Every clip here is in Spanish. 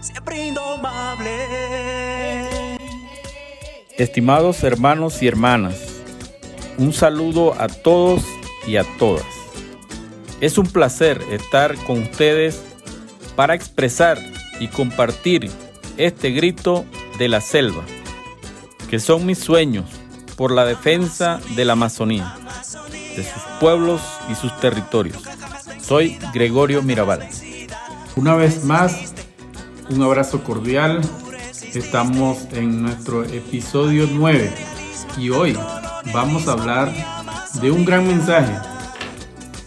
Siempre indomable. Estimados hermanos y hermanas, un saludo a todos y a todas. Es un placer estar con ustedes para expresar y compartir este grito de la selva, que son mis sueños por la defensa de la Amazonía, pueblos y sus territorios. Soy Gregorio Mirabal. Una vez más, un abrazo cordial. Estamos en nuestro episodio 9 y hoy vamos a hablar de un gran mensaje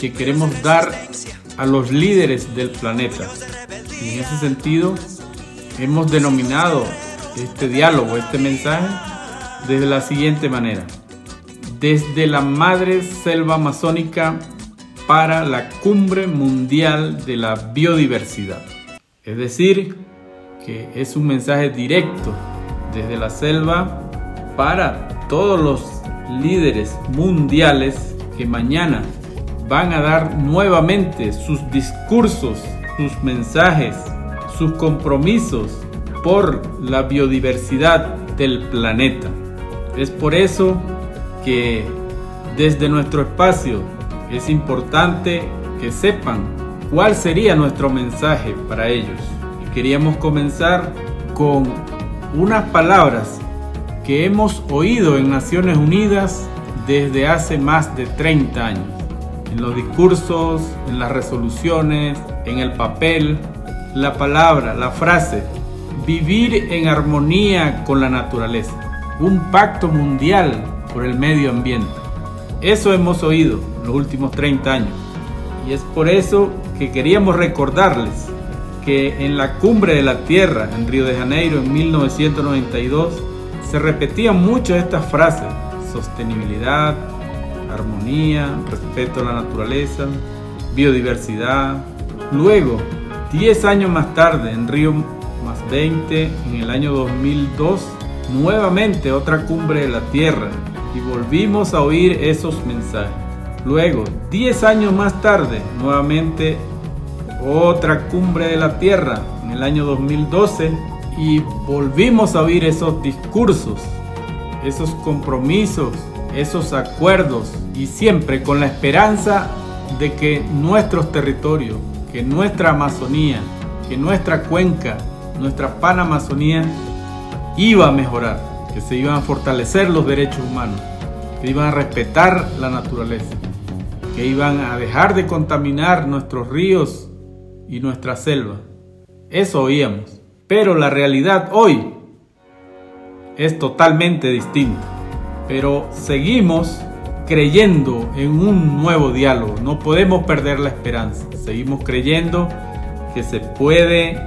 que queremos dar a los líderes del planeta. Y en ese sentido, hemos denominado este diálogo, este mensaje, desde la siguiente manera. Desde la madre selva amazónica para la cumbre mundial de la biodiversidad. Es decir, que es un mensaje directo desde la selva para todos los líderes mundiales que mañana van a dar nuevamente sus discursos, sus mensajes, sus compromisos por la biodiversidad del planeta. Es por eso que desde nuestro espacio es importante que sepan cuál sería nuestro mensaje para ellos. Queríamos comenzar con unas palabras que hemos oído en Naciones Unidas desde hace más de 30 años. En los discursos, en las resoluciones, en el papel, la palabra, la frase, vivir en armonía con la naturaleza, un pacto mundial por el medio ambiente. Eso hemos oído en los últimos 30 años. Y es por eso que queríamos recordarles que en la cumbre de la Tierra en Río de Janeiro en 1992 se repetían mucho estas frases, sostenibilidad, armonía, respeto a la naturaleza, biodiversidad. Luego, 10 años más tarde, en Río más 20, en el año 2002, nuevamente otra cumbre de la Tierra y volvimos a oír esos mensajes. Luego, 10 años más tarde, nuevamente otra cumbre de la Tierra en el año 2012 y volvimos a oír esos discursos, esos compromisos, esos acuerdos y siempre con la esperanza de que nuestros territorios, que nuestra Amazonía, que nuestra cuenca, nuestra Panamazonía iba a mejorar, que se iban a fortalecer los derechos humanos, que iban a respetar la naturaleza, que iban a dejar de contaminar nuestros ríos y nuestra selva. Eso oíamos. Pero la realidad hoy es totalmente distinta. Pero seguimos creyendo en un nuevo diálogo. No podemos perder la esperanza. Seguimos creyendo que se puede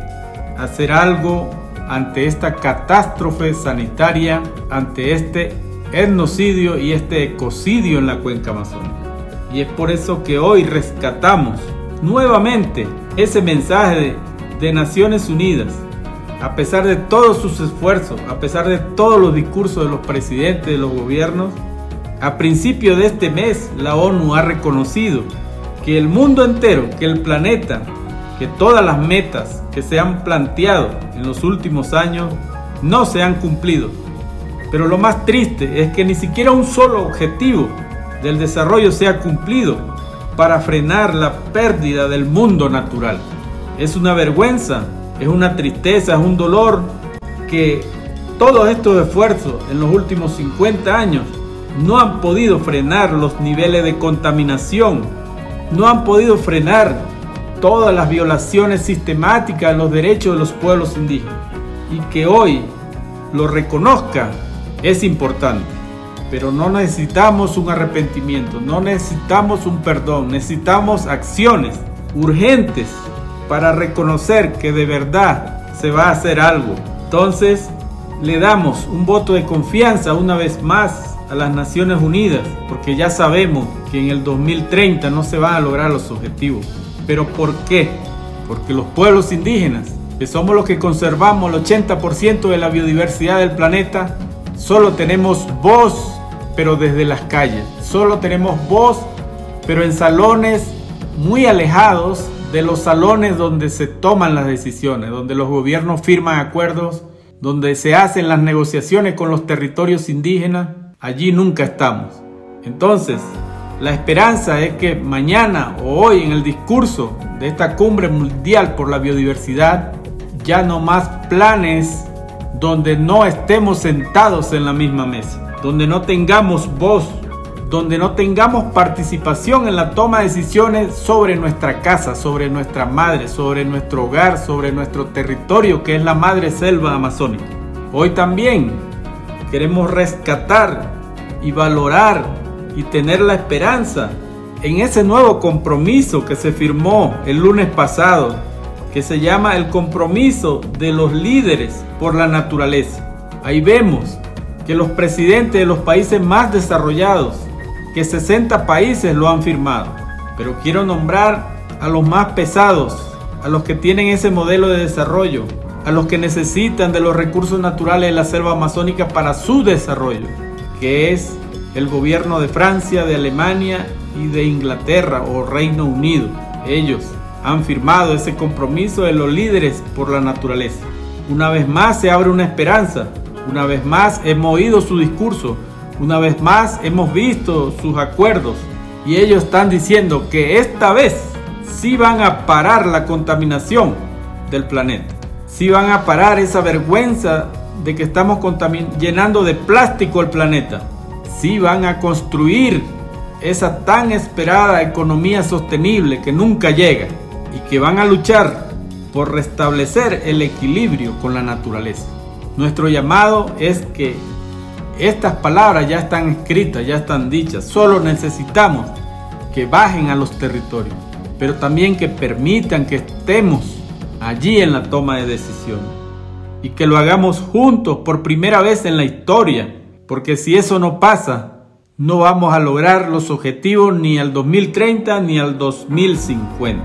hacer algo ante esta catástrofe sanitaria, ante este etnocidio y este ecocidio en la cuenca amazónica. Y es por eso que hoy rescatamos nuevamente ese mensaje de, de Naciones Unidas a pesar de todos sus esfuerzos, a pesar de todos los discursos de los presidentes de los gobiernos, a principio de este mes la ONU ha reconocido que el mundo entero, que el planeta, que todas las metas que se han planteado en los últimos años no se han cumplido. Pero lo más triste es que ni siquiera un solo objetivo del desarrollo se ha cumplido para frenar la pérdida del mundo natural. Es una vergüenza es una tristeza, es un dolor que todos estos esfuerzos en los últimos 50 años no han podido frenar los niveles de contaminación, no han podido frenar todas las violaciones sistemáticas de los derechos de los pueblos indígenas. Y que hoy lo reconozca es importante. Pero no necesitamos un arrepentimiento, no necesitamos un perdón, necesitamos acciones urgentes para reconocer que de verdad se va a hacer algo. Entonces, le damos un voto de confianza una vez más a las Naciones Unidas, porque ya sabemos que en el 2030 no se van a lograr los objetivos. ¿Pero por qué? Porque los pueblos indígenas, que somos los que conservamos el 80% de la biodiversidad del planeta, solo tenemos voz, pero desde las calles. Solo tenemos voz pero en salones muy alejados de los salones donde se toman las decisiones, donde los gobiernos firman acuerdos, donde se hacen las negociaciones con los territorios indígenas, allí nunca estamos. Entonces, la esperanza es que mañana o hoy en el discurso de esta cumbre mundial por la biodiversidad, ya no más planes donde no estemos sentados en la misma mesa, donde no tengamos voz, donde no tengamos participación en la toma de decisiones sobre nuestra casa, sobre nuestra madre, sobre nuestro hogar, sobre nuestro territorio que es la madre selva amazónica. Hoy también queremos rescatar y valorar y tener la esperanza en ese nuevo compromiso que se firmó el lunes pasado, que se llama el compromiso de los líderes por la naturaleza. Ahí vemos que los presidentes de los países más desarrollados, que 60 países lo han firmado. Pero quiero nombrar a los más pesados, a los que tienen ese modelo de desarrollo, a los que necesitan de los recursos naturales de la selva amazónica para su desarrollo, que es el gobierno de Francia, de Alemania y de Inglaterra o Reino Unido. Ellos han firmado ese compromiso de los líderes por la naturaleza. Una vez más se abre una esperanza, una vez más hemos oído su discurso, una vez más hemos visto sus acuerdos. Y ellos están diciendo que esta vez sí van a parar la contaminación del planeta, sí van a parar esa vergüenza de que estamos llenando de plástico el planeta sí van a construir esa tan esperada economía sostenible que nunca llega y que van a luchar por restablecer el equilibrio con la naturaleza. Nuestro llamado es que estas palabras ya están escritas, ya están dichas, solo necesitamos que bajen a los territorios, pero también que permitan que estemos allí en la toma de decisiones y que lo hagamos juntos por primera vez en la historia porque si eso no pasa, no vamos a lograr los objetivos ni al 2030 ni al 2050.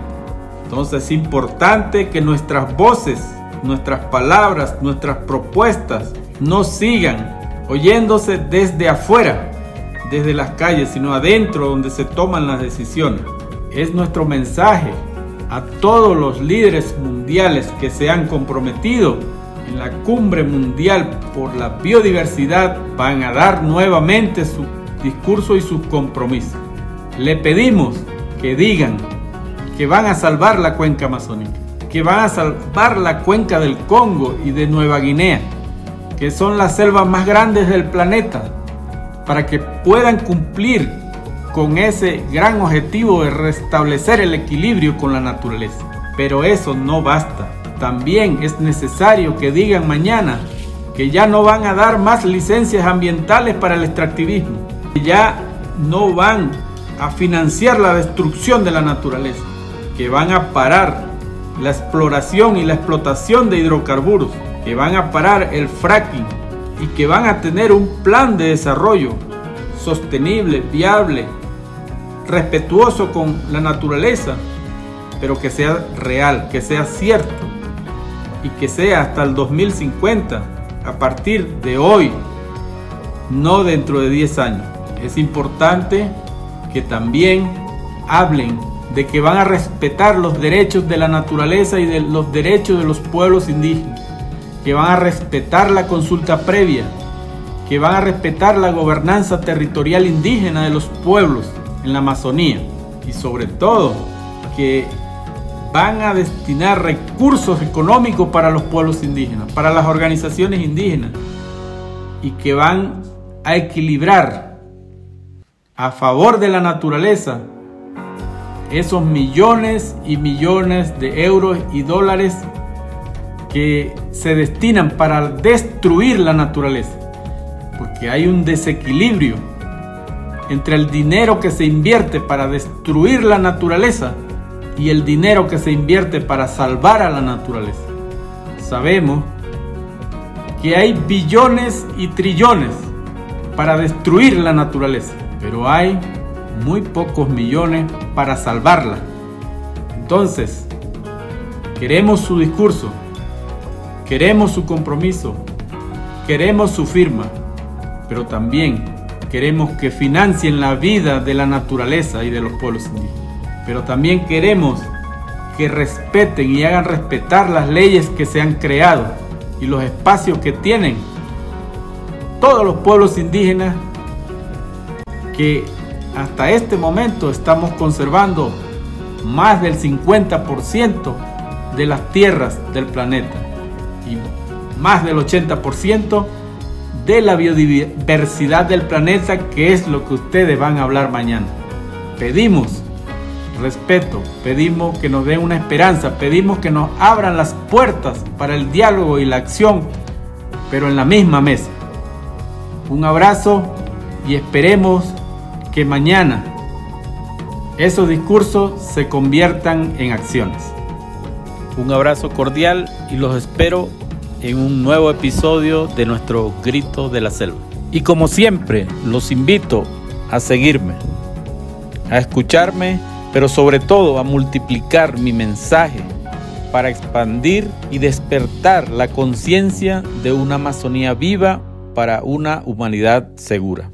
Entonces es importante que nuestras voces, nuestras palabras, nuestras propuestas no sigan oyéndose desde afuera, desde las calles, sino adentro donde se toman las decisiones. Es nuestro mensaje a todos los líderes mundiales que se han comprometido en la cumbre mundial por la biodiversidad van a dar nuevamente su discurso y sus compromisos. Le pedimos que digan que van a salvar la cuenca amazónica, que van a salvar la cuenca del Congo y de Nueva Guinea, que son las selvas más grandes del planeta, para que puedan cumplir con ese gran objetivo de restablecer el equilibrio con la naturaleza. Pero eso no basta también es necesario que digan mañana que ya no van a dar más licencias ambientales para el extractivismo, que ya no van a financiar la destrucción de la naturaleza, que van a parar la exploración y la explotación de hidrocarburos, que van a parar el fracking y que van a tener un plan de desarrollo sostenible, viable, respetuoso con la naturaleza, pero que sea real, que sea cierto y que sea hasta el 2050, a partir de hoy, no dentro de 10 años. Es importante que también hablen de que van a respetar los derechos de la naturaleza y de los derechos de los pueblos indígenas, que van a respetar la consulta previa, que van a respetar la gobernanza territorial indígena de los pueblos en la Amazonía y sobre todo que van a destinar recursos económicos para los pueblos indígenas, para las organizaciones indígenas, y que van a equilibrar a favor de la naturaleza esos millones y millones de euros y dólares que se destinan para destruir la naturaleza. Porque hay un desequilibrio entre el dinero que se invierte para destruir la naturaleza y el dinero que se invierte para salvar a la naturaleza. Sabemos que hay billones y trillones para destruir la naturaleza, pero hay muy pocos millones para salvarla. Entonces, queremos su discurso, queremos su compromiso, queremos su firma, pero también queremos que financien la vida de la naturaleza y de los pueblos indígenas. Pero también queremos que respeten y hagan respetar las leyes que se han creado y los espacios que tienen todos los pueblos indígenas que hasta este momento estamos conservando más del 50% de las tierras del planeta y más del 80% de la biodiversidad del planeta, que es lo que ustedes van a hablar mañana. Pedimos respeto, pedimos que nos den una esperanza, pedimos que nos abran las puertas para el diálogo y la acción, pero en la misma mesa. Un abrazo y esperemos que mañana esos discursos se conviertan en acciones. Un abrazo cordial y los espero en un nuevo episodio de nuestro Grito de la Selva. Y como siempre, los invito a seguirme, a escucharme pero sobre todo a multiplicar mi mensaje para expandir y despertar la conciencia de una Amazonía viva para una humanidad segura.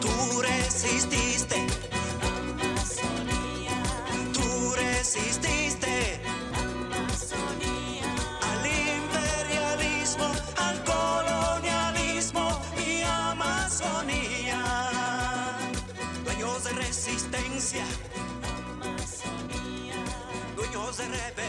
Tú resististe. Amazonía, tú resististe. Amazonía, al imperialismo, al colonialismo, mi Amazonía, dueños de resistencia dueños de rebeldía.